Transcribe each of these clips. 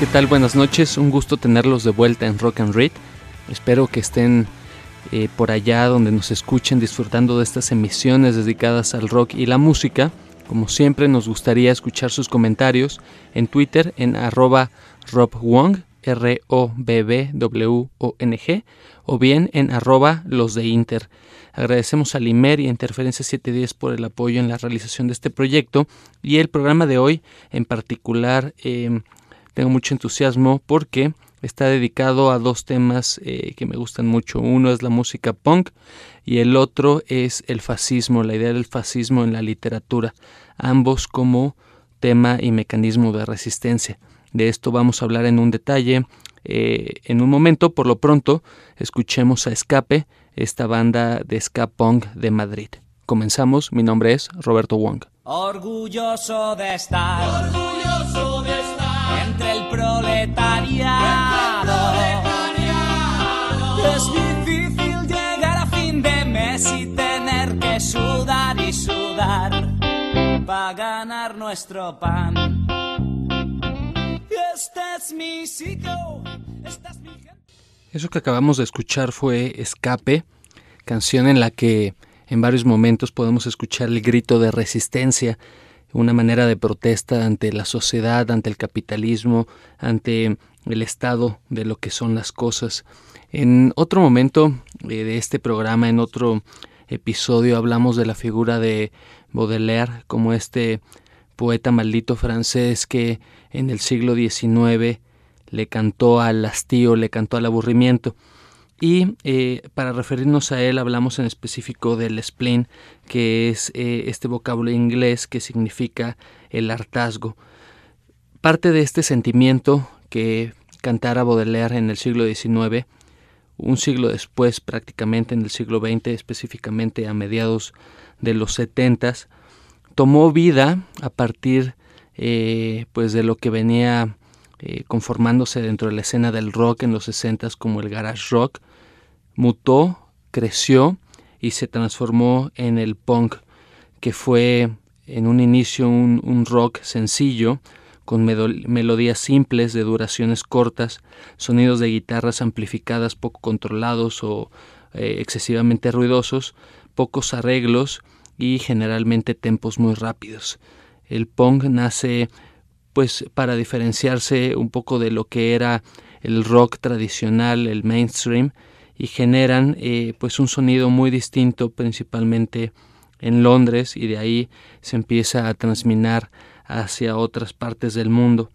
¿qué tal? Buenas noches, un gusto tenerlos de vuelta en Rock and Read. Espero que estén eh, por allá donde nos escuchen disfrutando de estas emisiones dedicadas al rock y la música. Como siempre nos gustaría escuchar sus comentarios en Twitter en arroba robwong, R-O-B-B-W-O-N-G, o bien en arroba los de Inter. Agradecemos a Limer y a Interferencia 710 por el apoyo en la realización de este proyecto y el programa de hoy en particular eh, tengo mucho entusiasmo porque está dedicado a dos temas eh, que me gustan mucho. Uno es la música punk y el otro es el fascismo, la idea del fascismo en la literatura, ambos como tema y mecanismo de resistencia. De esto vamos a hablar en un detalle eh, en un momento. Por lo pronto, escuchemos a Escape, esta banda de ska punk de Madrid. Comenzamos, mi nombre es Roberto Wong. Orgulloso de estar, orgulloso de estar entre proletariado. Es difícil llegar a fin de mes y tener que sudar y sudar para ganar nuestro pan. Este es mi sitio, esta es mi. Eso que acabamos de escuchar fue Escape, canción en la que en varios momentos podemos escuchar el grito de resistencia una manera de protesta ante la sociedad, ante el capitalismo, ante el estado de lo que son las cosas. En otro momento eh, de este programa, en otro episodio, hablamos de la figura de Baudelaire como este poeta maldito francés que en el siglo XIX le cantó al hastío, le cantó al aburrimiento. Y eh, para referirnos a él hablamos en específico del spleen, que es eh, este vocablo inglés que significa el hartazgo. Parte de este sentimiento que cantara Baudelaire en el siglo XIX, un siglo después prácticamente en el siglo XX, específicamente a mediados de los 70, tomó vida a partir eh, pues de lo que venía conformándose dentro de la escena del rock en los 60 como el garage rock, mutó, creció y se transformó en el punk, que fue en un inicio un, rock sencillo, con melodías simples de duraciones cortas, sonidos de guitarras amplificadas poco controlados o eh, excesivamente ruidosos, pocos arreglos y generalmente tempos muy rápidos. El punk nace pues para diferenciarse un poco de lo que era el rock tradicional, el mainstream, y generan eh, pues un sonido muy distinto principalmente en Londres y de ahí se empieza a transminar hacia otras partes del mundo.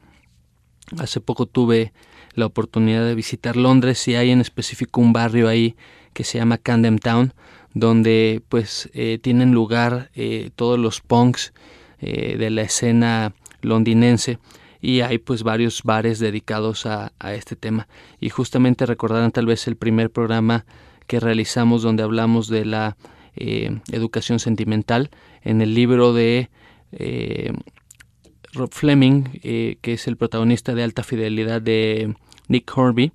Hace poco tuve la oportunidad de visitar Londres y hay en específico un barrio ahí que se llama Camden Town donde pues eh, tienen lugar eh, todos los punks de la escena londinense y hay pues varios bares dedicados a, este tema. Y justamente recordarán tal vez el primer programa que realizamos donde hablamos de la eh, educación sentimental en el libro de eh, Rob Fleming, eh, que es el protagonista de Alta Fidelidad de Nick Horby.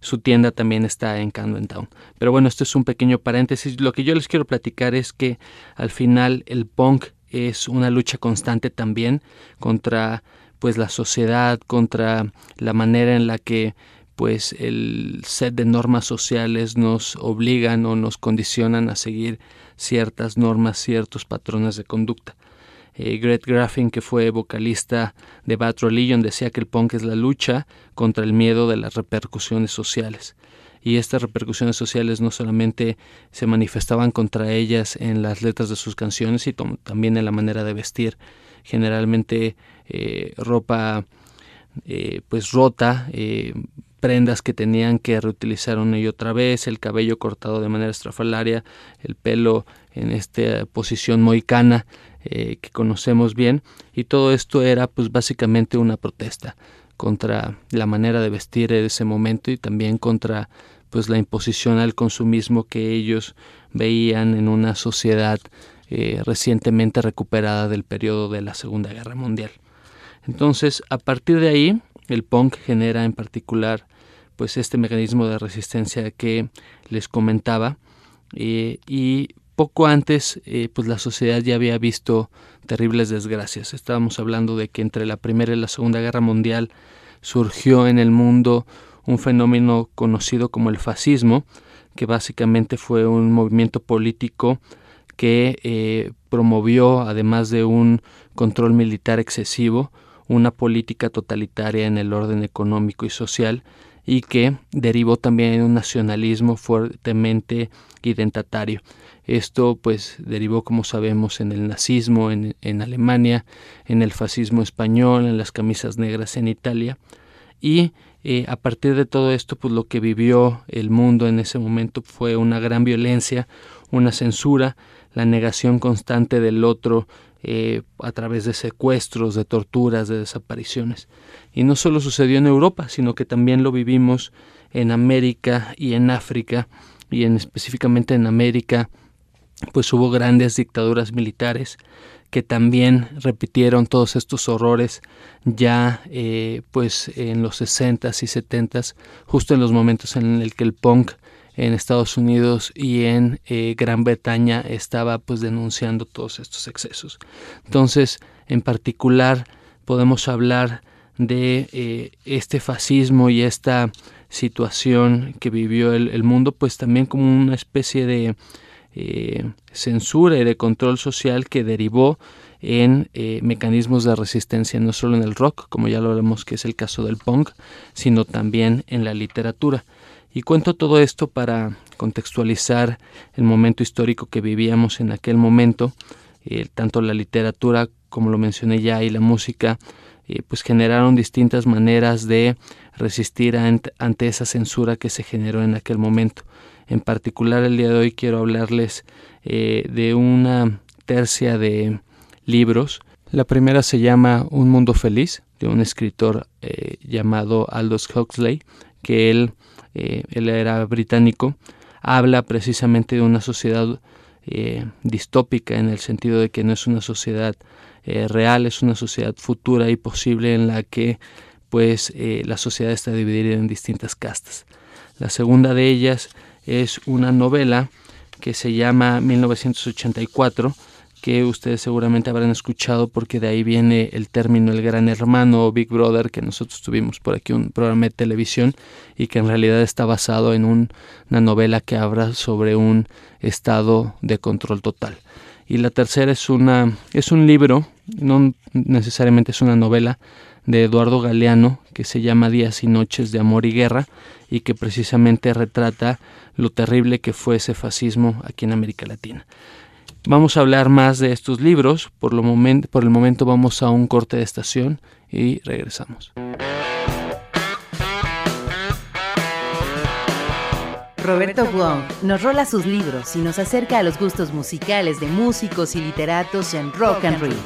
Su tienda también está en Camden Town. Pero bueno, esto es un pequeño paréntesis. Lo que yo les quiero platicar es que al final el punk es una lucha constante también contra pues la sociedad, contra la manera en la que pues el set de normas sociales nos obligan o nos condicionan a seguir ciertas normas, ciertos patrones de conducta. Eh, Greg Graffin, que fue vocalista de Bad Religion, decía que el punk es la lucha contra el miedo de las repercusiones sociales. Y estas repercusiones sociales no solamente se manifestaban contra ellas en las letras de sus canciones, sino también en la manera de vestir. Generalmente eh, ropa eh, pues rota, eh, prendas que tenían que reutilizar una y otra vez, el cabello cortado de manera estrafalaria, el pelo en esta posición moicana que conocemos bien y todo esto era pues básicamente una protesta contra la manera de vestir de ese momento y también contra pues la imposición al consumismo que ellos veían en una sociedad eh, recientemente recuperada del periodo de la Segunda Guerra Mundial. Entonces, a partir de ahí, el punk genera en particular pues este mecanismo de resistencia que les comentaba eh, y poco antes eh, pues la sociedad ya había visto terribles desgracias. Estábamos hablando de que entre la Primera y la Segunda Guerra Mundial surgió en el mundo un fenómeno conocido como el fascismo, que básicamente fue un movimiento político que eh, promovió, además de un control militar excesivo, una política totalitaria en el orden económico y social y que derivó también en un nacionalismo fuertemente identatario. Esto pues derivó, como sabemos, en el nazismo en, en Alemania, en el fascismo español, en las camisas negras en Italia y eh, a partir de todo esto, pues lo que vivió el mundo en ese momento fue una gran violencia, una censura, la negación constante del otro eh, a través de secuestros, de torturas, de desapariciones. Y no solo sucedió en Europa, sino que también lo vivimos en América y en África, y en específicamente en América, pues hubo grandes dictaduras militares que también repitieron todos estos horrores ya eh, pues en los 60s y 70s, justo en los momentos en el que el punk en Estados Unidos y en eh, Gran Bretaña estaba pues denunciando todos estos excesos. Entonces, en particular, podemos hablar de eh, este fascismo y esta situación que vivió el mundo, pues también como una especie de eh, censura y de control social que derivó en mecanismos de resistencia no solo en el rock, como ya lo vemos que es el caso del punk, sino también en la literatura. Y cuento todo esto para contextualizar el momento histórico que vivíamos en aquel momento, eh, tanto la literatura como lo mencioné ya y la música, pues generaron distintas maneras de resistir ante esa censura que se generó en aquel momento. En particular el día de hoy quiero hablarles eh, de una tercia de libros. La primera se llama Un Mundo Feliz, de un escritor eh, llamado Aldous Huxley, que él, eh, él era británico, habla precisamente de una sociedad distópica en el sentido de que no es una sociedad real, es una sociedad futura y posible en la que pues la sociedad está dividida en distintas castas. La segunda de ellas es una novela que se llama 1984, que ustedes seguramente habrán escuchado porque de ahí viene el término el gran hermano o Big Brother que nosotros tuvimos por aquí un programa de televisión y que en realidad está basado en una novela que habla sobre un estado de control total. Y la tercera es una es un libro, no necesariamente es una novela, de Eduardo Galeano que se llama Días y Noches de Amor y Guerra y que precisamente retrata lo terrible que fue ese fascismo aquí en América Latina. Vamos a hablar más de estos libros, por, lo por el momento vamos a un corte de estación y regresamos. Roberto Wong nos rola sus libros y nos acerca a los gustos musicales de músicos y literatos en Rock and Roll.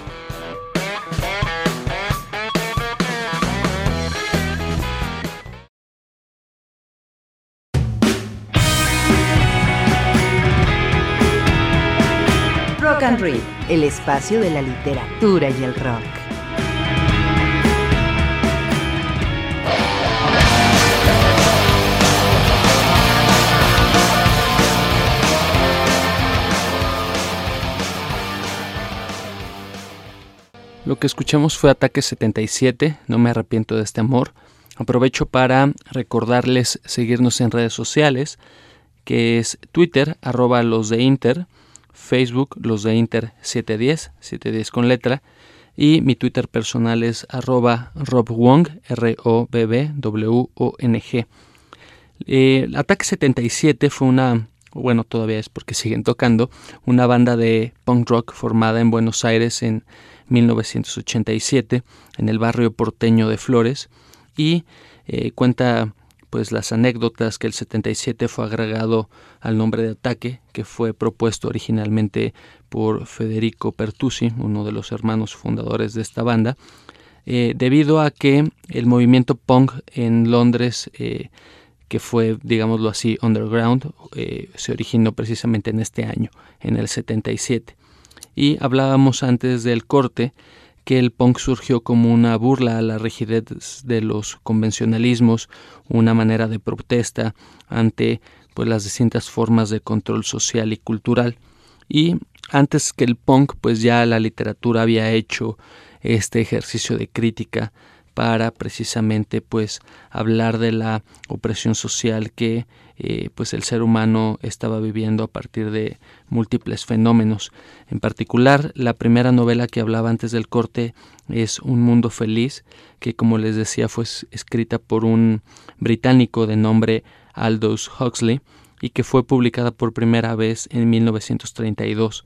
Rock and Read, el espacio de la literatura y el rock. Lo que escuchamos fue Ataque 77, No me arrepiento de este amor. Aprovecho para recordarles seguirnos en redes sociales, que es Twitter, arroba los de Facebook, los de Inter 710, 710 con letra, y mi Twitter personal es arroba robwong, R-O-B-B-W-O-N-G. Eh, Ataque 77 fue una, bueno, todavía es porque siguen tocando, una banda de punk rock formada en Buenos Aires en 1987, en el barrio porteño de Flores, y eh, cuenta pues las anécdotas que el 77 fue agregado al nombre de ataque que fue propuesto originalmente por Federico Pertusi, uno de los hermanos fundadores de esta banda. eh, debido a que el movimiento punk en Londres, eh, que fue, digámoslo así, underground, eh, se originó precisamente en este año, en el 77. Y hablábamos antes del corte que el punk surgió como una burla a la rigidez de los convencionalismos, una manera de protesta ante pues las distintas formas de control social y cultural. Y antes que el punk, pues ya la literatura había hecho este ejercicio de crítica para precisamente pues hablar de la opresión social que eh, pues el ser humano estaba viviendo a partir de múltiples fenómenos. En particular, la primera novela que hablaba antes del corte es Un mundo feliz, que como les decía fue escrita por un británico de nombre Aldous Huxley y que fue publicada por primera vez en 1932.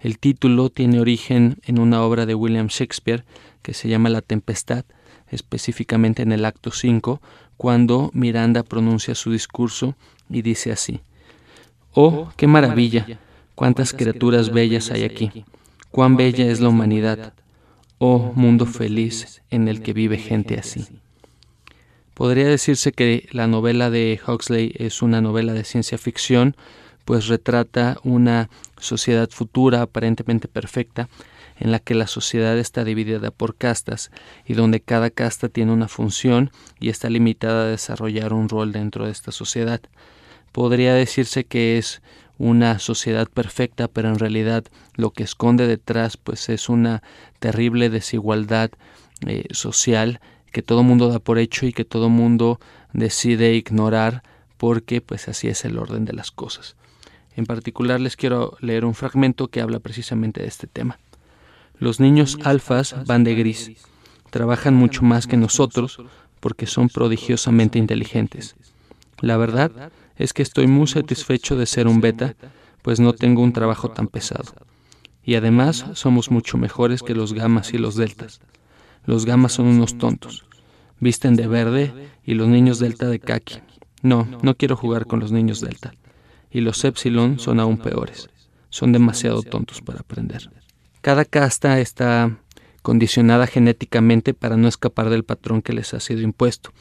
El título tiene origen en una obra de William Shakespeare que se llama La Tempestad, específicamente en el acto 5, cuando Miranda pronuncia su discurso y dice así, Oh, qué maravilla, cuántas criaturas bellas hay aquí, cuán bella es la humanidad, oh mundo feliz en el que vive gente así. Podría decirse que la novela de Huxley es una novela de ciencia ficción, pues retrata una sociedad futura aparentemente perfecta, en la que la sociedad está dividida por castas y donde cada casta tiene una función y está limitada a desarrollar un rol dentro de esta sociedad. Podría decirse que es una sociedad perfecta, pero en realidad lo que esconde detrás pues es una terrible desigualdad eh, social que todo mundo da por hecho y que todo mundo decide ignorar porque pues así es el orden de las cosas. En particular les quiero leer un fragmento que habla precisamente de este tema. Los niños alfas van de gris. Trabajan mucho más que nosotros porque son prodigiosamente inteligentes. La verdad es que estoy muy satisfecho de ser un beta, pues no tengo un trabajo tan pesado. Y además somos mucho mejores que los gamas y los deltas. Los gamas son unos tontos. Visten de verde y los niños delta de kaki. No, no quiero jugar con los niños delta. Y los epsilon son aún peores. Son demasiado tontos para aprender. Cada casta está condicionada genéticamente para no escapar del patrón que les ha sido impuesto.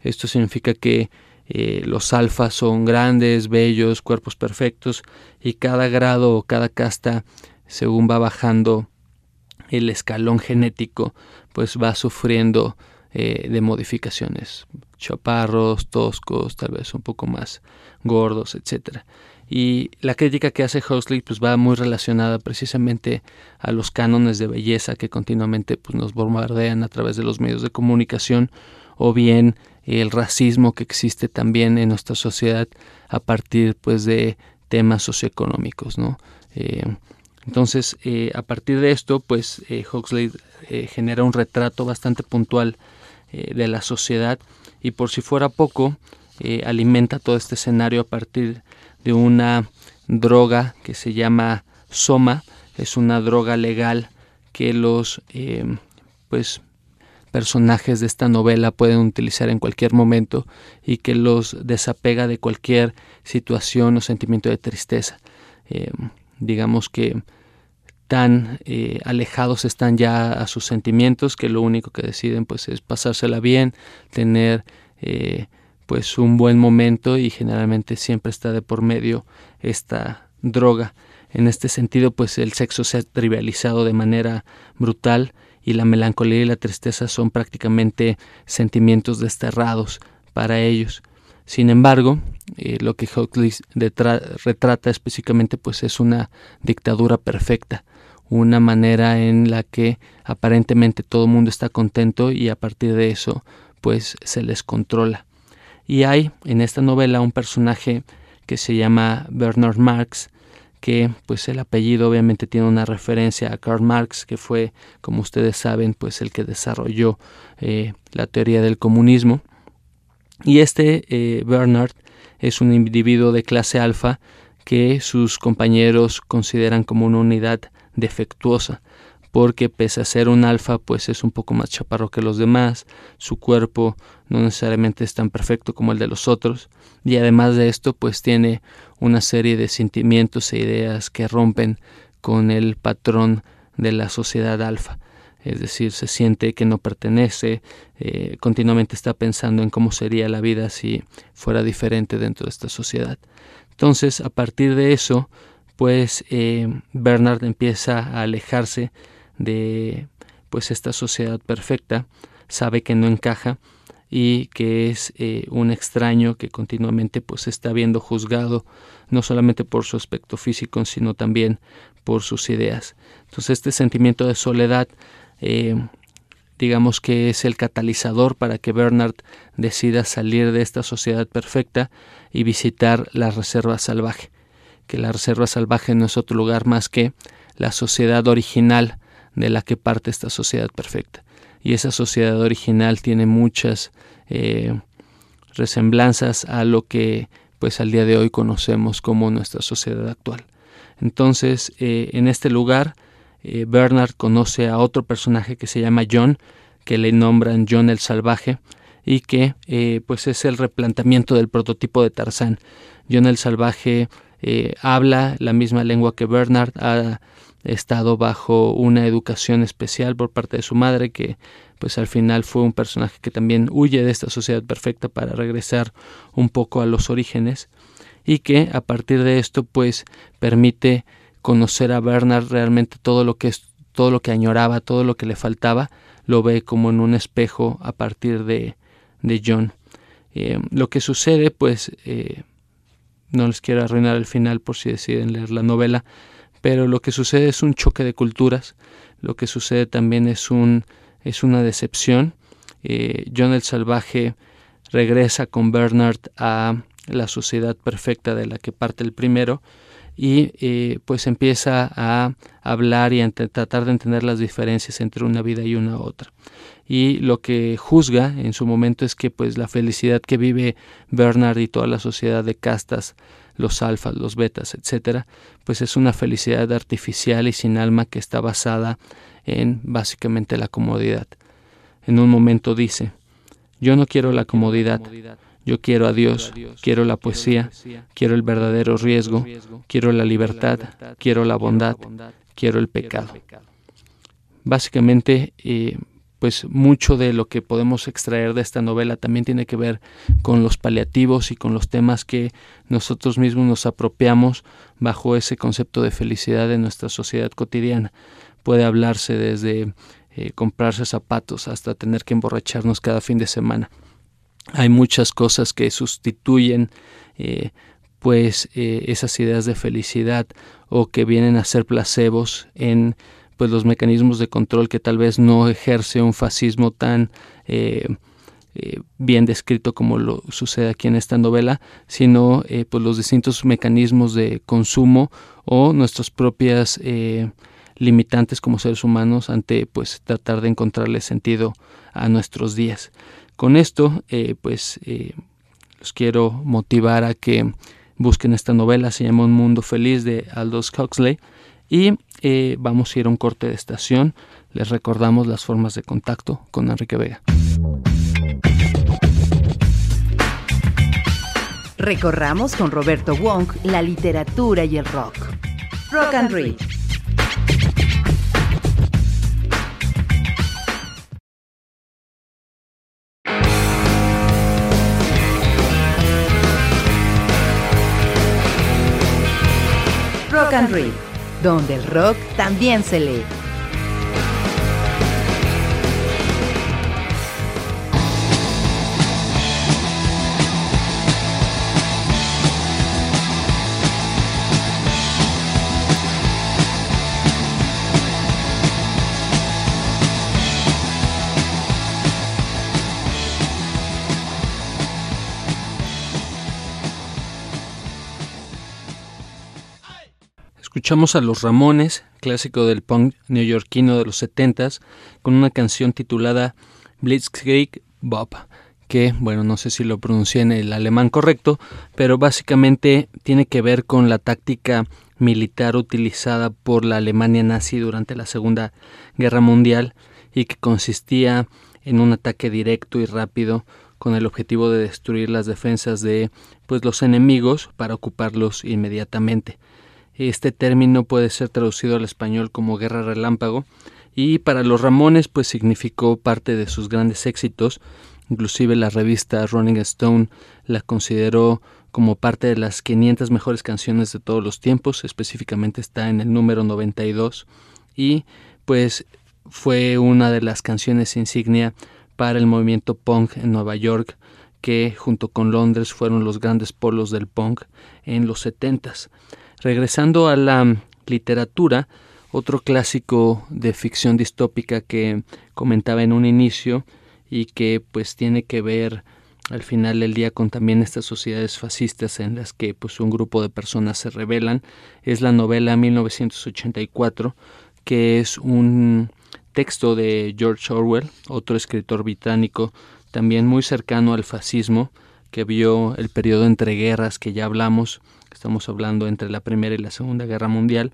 Esto significa que eh, los alfas son grandes, bellos, cuerpos perfectos y cada grado o cada casta, según va bajando el escalón genético, pues va sufriendo eh, de modificaciones. Chaparros, toscos, tal vez un poco más gordos, etcétera. Y la crítica que hace Huxley pues va muy relacionada precisamente a los cánones de belleza que continuamente pues, nos bombardean a través de los medios de comunicación o bien el racismo que existe también en nuestra sociedad a partir pues de temas socioeconómicos, ¿no? Eh, entonces, eh, a partir de esto, pues eh, Huxley genera un retrato bastante puntual de la sociedad y por si fuera poco, alimenta todo este escenario a partir de una droga que se llama Soma, es una droga legal que los em, pues personajes de esta novela pueden utilizar en cualquier momento y que los desapega de cualquier situación o sentimiento de tristeza. Em, digamos que tan eh, alejados están ya a sus sentimientos que lo único que deciden pues es pasársela bien, tener eh, pues un buen momento y generalmente siempre está de por medio esta droga. En este sentido, pues el sexo se ha trivializado de manera brutal y la melancolía y la tristeza son prácticamente sentimientos desterrados para ellos. Sin embargo, eh, lo que Huxley retrata específicamente pues es una dictadura perfecta, una manera en la que aparentemente todo el mundo está contento y a partir de eso pues se les controla. Y hay en esta novela un personaje que se llama Bernard Marx, que pues el apellido obviamente tiene una referencia a Karl Marx, que fue, como ustedes saben, pues el que desarrolló eh, la teoría del comunismo. Y este eh, Bernard es un individuo de clase alfa que sus compañeros consideran como una unidad defectuosa porque pese a ser un alfa, pues es un poco más chaparro que los demás, su cuerpo no necesariamente es tan perfecto como el de los otros, y además de esto, pues tiene una serie de sentimientos e ideas que rompen con el patrón de la sociedad alfa. es decir, se siente que no pertenece, eh, continuamente está pensando en cómo sería la vida si fuera diferente dentro de esta sociedad. Entonces, a partir de eso, pues eh, Bernard empieza a alejarse de pues esta sociedad perfecta, sabe que no encaja y que es eh, un extraño que continuamente pues está viendo juzgado no solamente por su aspecto físico sino también por sus ideas. Entonces este sentimiento de soledad eh, digamos que es el catalizador para que Bernard decida salir de esta sociedad perfecta y visitar la reserva salvaje que la reserva salvaje no es otro lugar más que la sociedad original de la que parte esta sociedad perfecta y esa sociedad original tiene muchas eh, resemblanzas a lo que pues al día de hoy conocemos como nuestra sociedad actual. Entonces, eh, en este lugar, eh, Bernard conoce a otro personaje que se llama John, que le nombran John el Salvaje, y que pues es el replanteamiento del prototipo de Tarzán. John el Salvaje habla la misma lengua que Bernard, estado bajo una educación especial por parte de su madre, que pues al final fue un personaje que también huye de esta sociedad perfecta para regresar un poco a los orígenes y que a partir de esto pues permite conocer a Bernard realmente todo lo que es todo lo que añoraba, todo lo que le faltaba, lo ve como en un espejo a partir de, de John. Eh, lo que sucede, pues, eh, no les quiero arruinar el final por si deciden leer la novela, pero lo que sucede es un choque de culturas, lo que sucede también es, un, es una decepción. Eh, John el Salvaje regresa con Bernard a la sociedad perfecta de la que parte el primero y eh, pues empieza a hablar y a tratar de entender las diferencias entre una vida y una otra. Y lo que juzga en su momento es que pues la felicidad que vive Bernard y toda la sociedad de castas los alfas, los betas, etcétera, pues es una felicidad artificial y sin alma que está basada en básicamente la comodidad. En un momento dice, yo no quiero la comodidad, yo quiero a Dios, quiero la poesía, quiero el verdadero riesgo, quiero la libertad, quiero la bondad, quiero el pecado. Básicamente, eh, pues mucho de lo que podemos extraer de esta novela también tiene que ver con los paliativos y con los temas que nosotros mismos nos apropiamos bajo ese concepto de felicidad en nuestra sociedad cotidiana. Puede hablarse desde eh, comprarse zapatos hasta tener que emborracharnos cada fin de semana. Hay muchas cosas que sustituyen eh, pues eh, esas ideas de felicidad o que vienen a ser placebos en pues los mecanismos de control que tal vez no ejerce un fascismo tan eh, eh, bien descrito como lo sucede aquí en esta novela, sino eh, pues los distintos mecanismos de consumo o nuestras propias limitantes como seres humanos ante pues tratar de encontrarle sentido a nuestros días. Con esto pues los quiero motivar a que busquen esta novela, se llama Un Mundo Feliz de Aldous Huxley y eh, vamos a ir a un corte de estación. Les recordamos las formas de contacto con Enrique Vega. Recorramos con Roberto Wong la literatura y el rock. Rock and Read. Rock and Read donde el rock también se lee. Escuchamos a Los Ramones, clásico del punk neoyorquino de los 70s, con una canción titulada Blitzkrieg Bob, que, bueno, no sé si lo pronuncié en el alemán correcto, pero básicamente tiene que ver con la táctica militar utilizada por la Alemania nazi durante la Segunda Guerra Mundial y que consistía en un ataque directo y rápido con el objetivo de destruir las defensas de pues los enemigos para ocuparlos inmediatamente. Este término puede ser traducido al español como guerra relámpago y para los Ramones pues significó parte de sus grandes éxitos, inclusive la revista Rolling Stone la consideró como parte de las 500 mejores canciones de todos los tiempos, específicamente está en el número 92 y pues fue una de las canciones insignia para el movimiento punk en Nueva York que junto con Londres fueron los grandes polos del punk en los 70s. Regresando a la literatura, otro clásico de ficción distópica que comentaba en un inicio y que pues tiene que ver al final del día con también estas sociedades fascistas en las que pues un grupo de personas se rebelan es la novela 1984 que es un texto de George Orwell otro escritor británico también muy cercano al fascismo que vio el periodo entre guerras que ya hablamos estamos hablando entre la primera y la segunda guerra mundial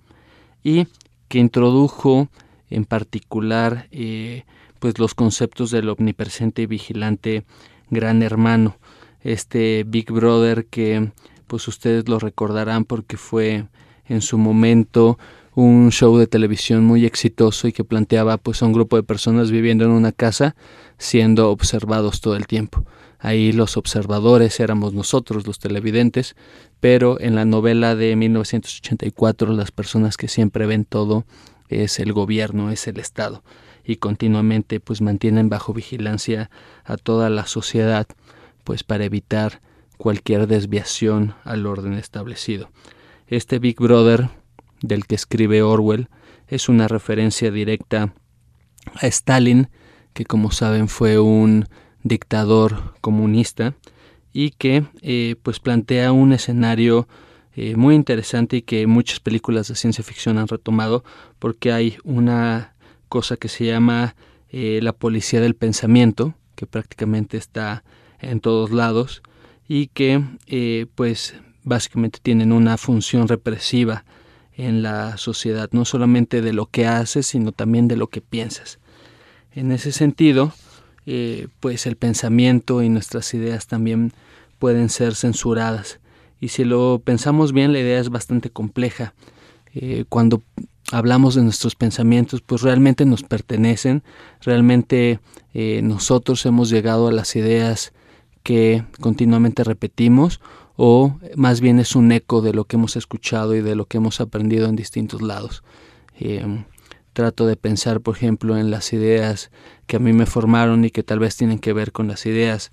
y que introdujo en particular eh, pues los conceptos del omnipresente y vigilante gran hermano, este Big Brother que pues ustedes lo recordarán porque fue en su momento un show de televisión muy exitoso y que planteaba pues a un grupo de personas viviendo en una casa siendo observados todo el tiempo. Ahí los observadores éramos nosotros, los televidentes, pero en la novela de 1984 las personas que siempre ven todo es el gobierno, es el Estado y continuamente pues mantienen bajo vigilancia a toda la sociedad pues para evitar cualquier desviación al orden establecido. Este Big Brother del que escribe Orwell es una referencia directa a Stalin, que como saben fue un dictador comunista y que eh, pues plantea un escenario eh, muy interesante y que muchas películas de ciencia ficción han retomado porque hay una cosa que se llama eh, la policía del pensamiento que prácticamente está en todos lados y que pues básicamente tienen una función represiva en la sociedad, no solamente de lo que haces, sino también de lo que piensas. En ese sentido, eh, pues el pensamiento y nuestras ideas también pueden ser censuradas. Y si lo pensamos bien, la idea es bastante compleja. Eh, cuando hablamos de nuestros pensamientos, pues realmente nos pertenecen, realmente eh, nosotros hemos llegado a las ideas que continuamente repetimos o más bien es un eco de lo que hemos escuchado y de lo que hemos aprendido en distintos lados trato de pensar, por ejemplo, en las ideas que a mí me formaron y que tal vez tienen que ver con las ideas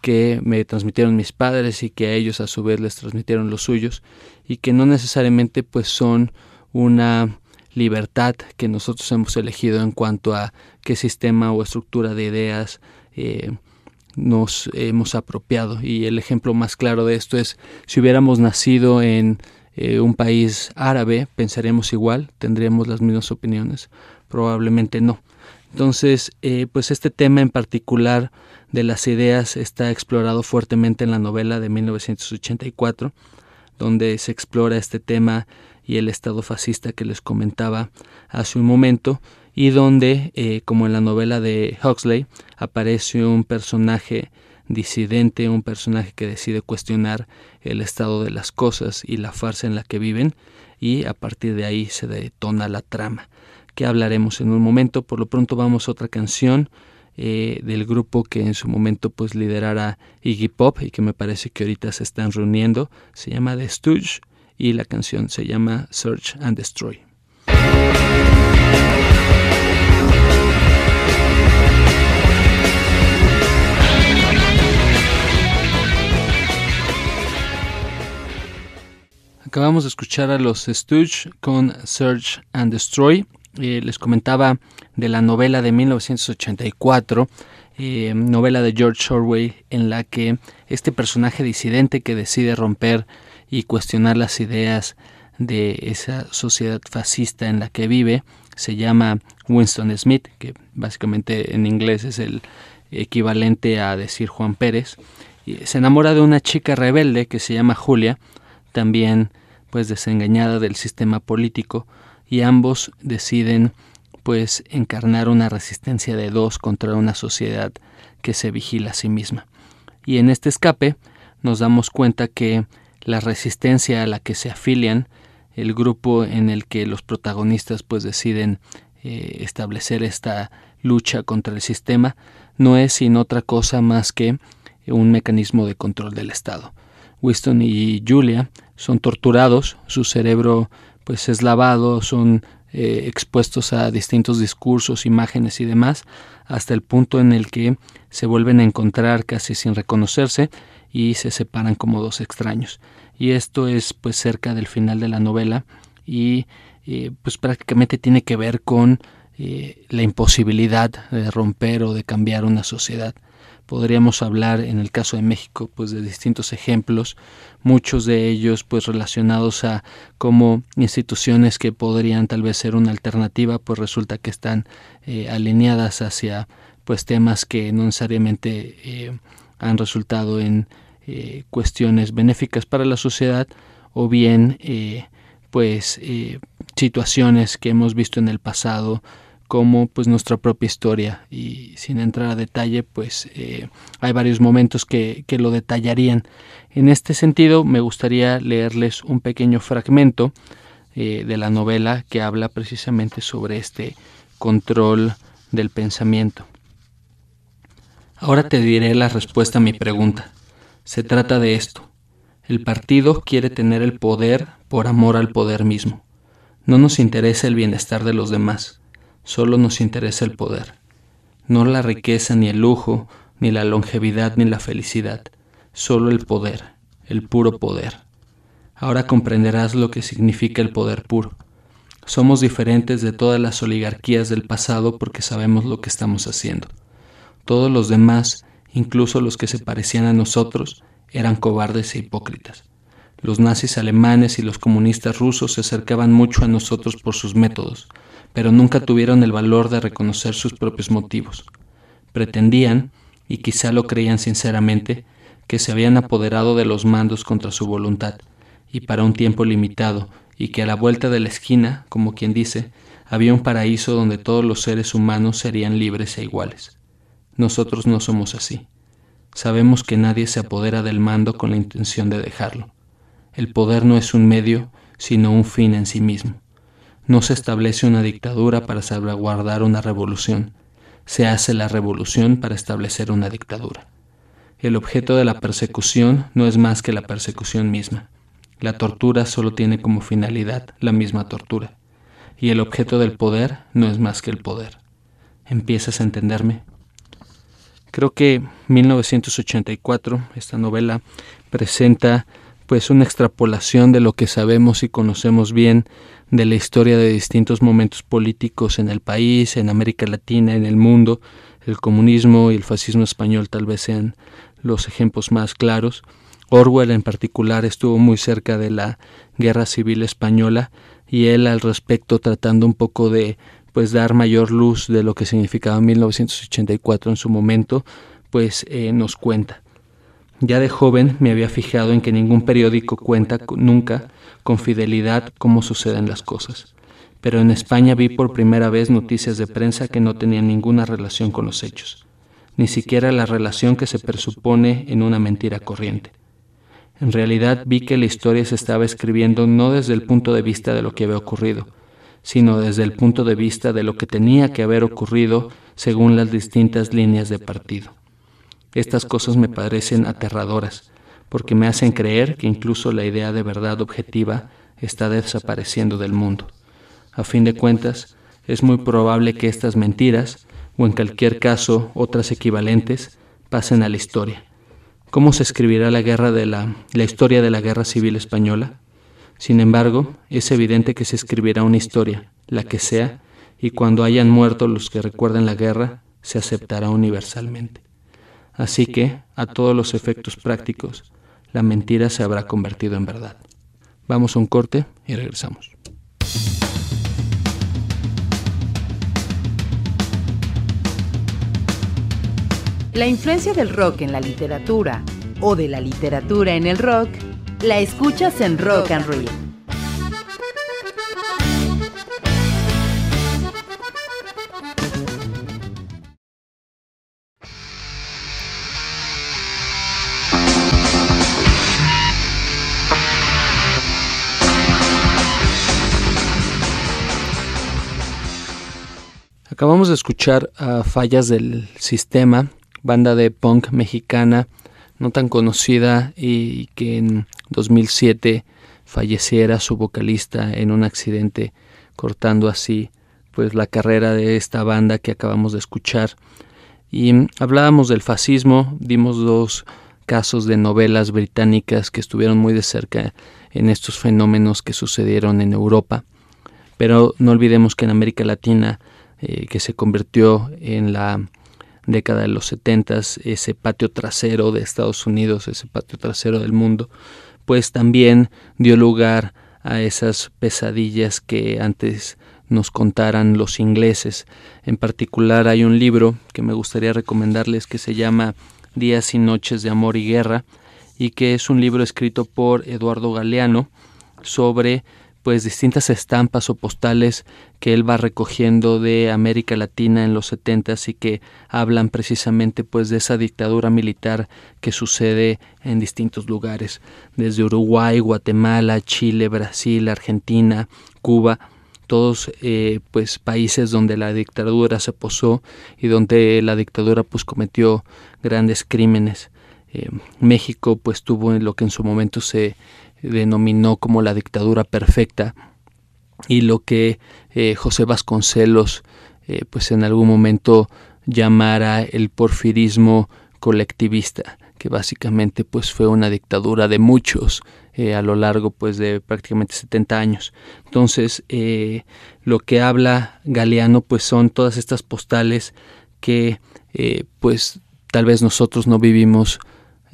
que me transmitieron mis padres y que a ellos a su vez les transmitieron los suyos y que no necesariamente pues son una libertad que nosotros hemos elegido en cuanto a qué sistema o estructura de ideas eh, nos hemos apropiado. Y el ejemplo más claro de esto es si hubiéramos nacido en eh, un país árabe, pensaremos igual, tendríamos las mismas opiniones, probablemente no. Entonces, eh, pues este tema en particular de las ideas está explorado fuertemente en la novela de 1984, donde se explora este tema y el estado fascista que les comentaba hace un momento, y donde, eh, como en la novela de Huxley, aparece un personaje disidente, un personaje que decide cuestionar el estado de las cosas y la farsa en la que viven y a partir de ahí se detona la trama, que hablaremos en un momento. Por lo pronto vamos a otra canción eh, del grupo que en su momento pues liderara Iggy Pop y que me parece que ahorita se están reuniendo. Se llama The Stooge y la canción se llama Search and Destroy. Acabamos de escuchar a los Stooge con Search and Destroy. Eh, les comentaba de la novela de 1984, eh, novela de George Orwell, en la que este personaje disidente que decide romper y cuestionar las ideas de esa sociedad fascista en la que vive se llama Winston Smith, que básicamente en inglés es el equivalente a decir Juan Pérez. Se enamora de una chica rebelde que se llama Julia, también pues desengañada del sistema político y ambos deciden pues encarnar una resistencia de dos contra una sociedad que se vigila a sí misma. Y en este escape nos damos cuenta que la resistencia a la que se afilian, el grupo en el que los protagonistas pues deciden eh, establecer esta lucha contra el sistema, no es sin otra cosa más que un mecanismo de control del Estado. Winston y Julia son torturados, su cerebro pues es lavado, son eh, expuestos a distintos discursos, imágenes y demás, hasta el punto en el que se vuelven a encontrar casi sin reconocerse y se separan como dos extraños. Y esto es pues cerca del final de la novela y eh, pues prácticamente tiene que ver con eh, la imposibilidad de romper o de cambiar una sociedad. Podríamos hablar en el caso de México pues de distintos ejemplos, muchos de ellos pues relacionados a cómo instituciones que podrían tal vez ser una alternativa pues resulta que están eh, alineadas hacia pues temas que no necesariamente eh, han resultado en eh, cuestiones benéficas para la sociedad o bien pues situaciones que hemos visto en el pasado como pues nuestra propia historia. Y sin entrar a detalle pues eh, hay varios momentos que, que, lo detallarían. En este sentido me gustaría leerles un pequeño fragmento eh, de la novela que habla precisamente sobre este control del pensamiento. Ahora te diré la respuesta a mi pregunta. Se trata de esto. El partido quiere tener el poder por amor al poder mismo. No nos interesa el bienestar de los demás Solo nos interesa el poder, no la riqueza ni el lujo, ni la longevidad ni la felicidad, solo el poder, el puro poder. Ahora comprenderás lo que significa el poder puro. Somos diferentes de todas las oligarquías del pasado porque sabemos lo que estamos haciendo. Todos los demás, incluso los que se parecían a nosotros, eran cobardes e hipócritas. Los nazis alemanes y los comunistas rusos se acercaban mucho a nosotros por sus métodos, pero nunca tuvieron el valor de reconocer sus propios motivos. Pretendían, y quizá lo creían sinceramente, que se habían apoderado de los mandos contra su voluntad, y para un tiempo limitado, y que a la vuelta de la esquina, como quien dice, había un paraíso donde todos los seres humanos serían libres e iguales. Nosotros no somos así. Sabemos que nadie se apodera del mando con la intención de dejarlo. El poder no es un medio, sino un fin en sí mismo. No se establece una dictadura para salvaguardar una revolución. Se hace la revolución para establecer una dictadura. El objeto de la persecución no es más que la persecución misma. La tortura solo tiene como finalidad la misma tortura. Y el objeto del poder no es más que el poder. ¿Empiezas a entenderme? Creo que 1984, esta novela, presenta pues una extrapolación de lo que sabemos y conocemos bien de la historia de distintos momentos políticos en el país, en América Latina, en el mundo. El comunismo y el fascismo español tal vez sean los ejemplos más claros. Orwell en particular estuvo muy cerca de la Guerra Civil Española y él al respecto tratando un poco de pues dar mayor luz de lo que significaba 1984 en su momento, pues eh, nos cuenta. Ya de joven me había fijado en que ningún periódico cuenta nunca con fidelidad cómo suceden las cosas. Pero en España vi por primera vez noticias de prensa que no tenían ninguna relación con los hechos, ni siquiera la relación que se presupone en una mentira corriente. En realidad vi que la historia se estaba escribiendo no desde el punto de vista de lo que había ocurrido, sino desde el punto de vista de lo que tenía que haber ocurrido según las distintas líneas de partido. Estas cosas me parecen aterradoras, porque me hacen creer que incluso la idea de verdad objetiva está desapareciendo del mundo. A fin de cuentas, es muy probable que estas mentiras, o en cualquier caso otras equivalentes, pasen a la historia. ¿Cómo se escribirá la, guerra de la, la historia de la Guerra Civil Española? Sin embargo, es evidente que se escribirá una historia, la que sea, y cuando hayan muerto los que recuerden la guerra, se aceptará universalmente. Así que, a todos los efectos prácticos, la mentira se habrá convertido en verdad. Vamos a un corte y regresamos. La influencia del rock en la literatura o de la literatura en el rock la escuchas en Rock and Roll. Acabamos de escuchar a Fallas del Sistema, banda de punk mexicana no tan conocida y que en 2007 falleciera su vocalista en un accidente cortando así pues la carrera de esta banda que acabamos de escuchar. Y hablábamos del fascismo, dimos dos casos de novelas británicas que estuvieron muy de cerca en estos fenómenos que sucedieron en Europa. Pero no olvidemos que en América Latina, eh, que se convirtió en la década de los setentas, ese patio trasero de Estados Unidos, ese patio trasero del mundo, pues también dio lugar a esas pesadillas que antes nos contaran los ingleses. En particular hay un libro que me gustaría recomendarles que se llama Días y Noches de Amor y Guerra y que es un libro escrito por Eduardo Galeano sobre pues distintas estampas o postales que él va recogiendo de América Latina en los setentas y que hablan precisamente pues de esa dictadura militar que sucede en distintos lugares, desde Uruguay, Guatemala, Chile, Brasil, Argentina, Cuba, todos eh, pues países donde la dictadura se posó y donde la dictadura pues cometió grandes crímenes. Eh, México pues tuvo lo que en su momento se denominó como la dictadura perfecta y lo que eh, José Vasconcelos eh, pues en algún momento llamara el porfirismo colectivista que básicamente pues fue una dictadura de muchos eh, a lo largo pues de prácticamente 70 años. Entonces lo que habla Galeano pues son todas estas postales que pues tal vez nosotros no vivimos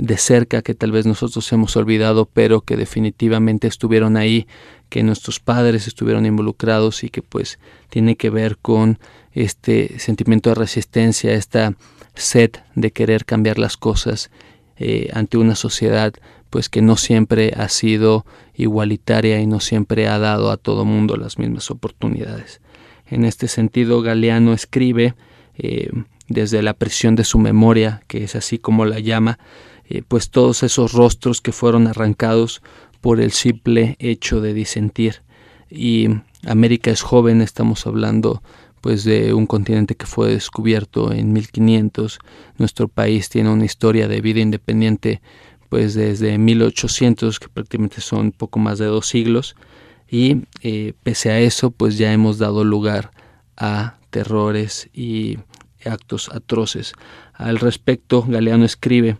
de cerca que tal vez nosotros hemos olvidado, pero que definitivamente estuvieron ahí, que nuestros padres estuvieron involucrados y que pues tiene que ver con este sentimiento de resistencia, esta sed de querer cambiar las cosas eh, ante una sociedad pues que no siempre ha sido igualitaria y no siempre ha dado a todo mundo las mismas oportunidades. En este sentido, Galeano escribe eh, desde la presión de su memoria, que es así como la llama, eh, pues todos esos rostros que fueron arrancados por el simple hecho de disentir. Y América es joven, estamos hablando pues de un continente que fue descubierto en 1500. Nuestro país tiene una historia de vida independiente pues desde 1800, que prácticamente son poco más de dos siglos. Y eh, pese a eso, pues ya hemos dado lugar a terrores y actos atroces. Al respecto, Galeano escribe,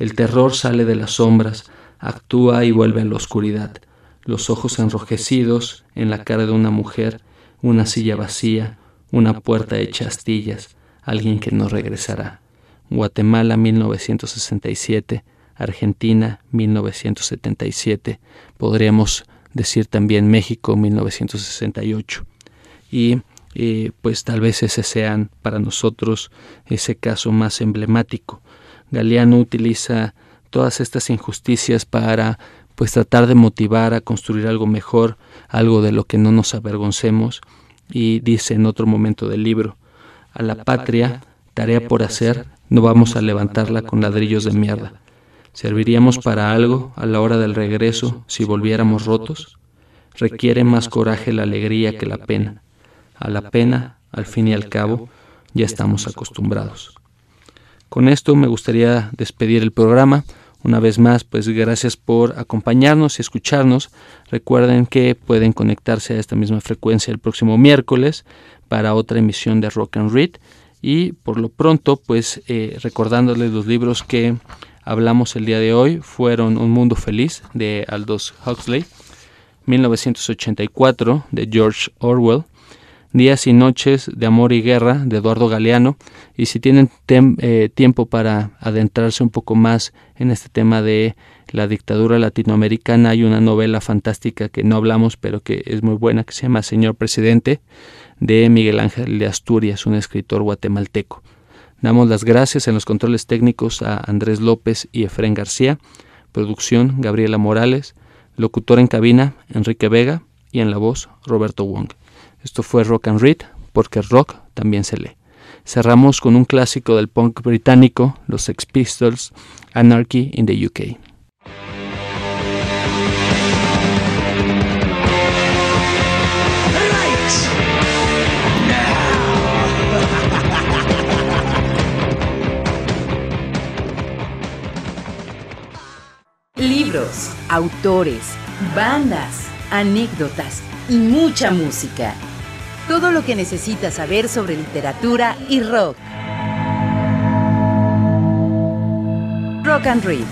el terror sale de las sombras, actúa y vuelve a la oscuridad. Los ojos enrojecidos en la cara de una mujer, una silla vacía, una puerta hecha astillas, alguien que no regresará. Guatemala 1967, Argentina 1977, podríamos decir también México 1968. Y eh, pues tal vez ese sean para nosotros ese caso más emblemático. Galeano utiliza todas estas injusticias para pues tratar de motivar a construir algo mejor, algo de lo que no nos avergoncemos, y dice en otro momento del libro, a la patria, tarea por hacer, no vamos a levantarla con ladrillos de mierda. ¿Serviríamos para algo a la hora del regreso si volviéramos rotos? Requiere más coraje la alegría que la pena. A la pena, al fin y al cabo, ya estamos acostumbrados. Con esto me gustaría despedir el programa. Una vez más, pues gracias por acompañarnos y escucharnos. Recuerden que pueden conectarse a esta misma frecuencia el próximo miércoles para otra emisión de Rock and Read. Y por lo pronto, pues eh, recordándoles los libros que hablamos el día de hoy fueron Un Mundo Feliz de Aldous Huxley, 1984 de George Orwell, Días y Noches de Amor y Guerra de Eduardo Galeano. Y si tienen eh, tiempo para adentrarse un poco más en este tema de la dictadura latinoamericana, hay una novela fantástica que no hablamos, pero que es muy buena, que se llama Señor Presidente, de Miguel Ángel de Asturias, un escritor guatemalteco. Damos las gracias en los controles técnicos a Andrés López y Efren García, producción Gabriela Morales, locutor en cabina Enrique Vega y en la voz Roberto Wong. Esto fue Rock and Read, porque rock también se lee. Cerramos con un clásico del punk británico, los Sex Pistols, Anarchy in the UK. Libros, autores, bandas, anécdotas y mucha música. Todo lo que necesitas saber sobre literatura y rock. Rock and Read,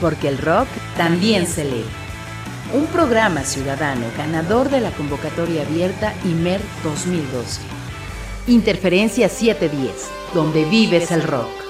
porque el rock también se lee. Un programa ciudadano ganador de la convocatoria abierta IMER 2012. Interferencia 710, donde vives el rock.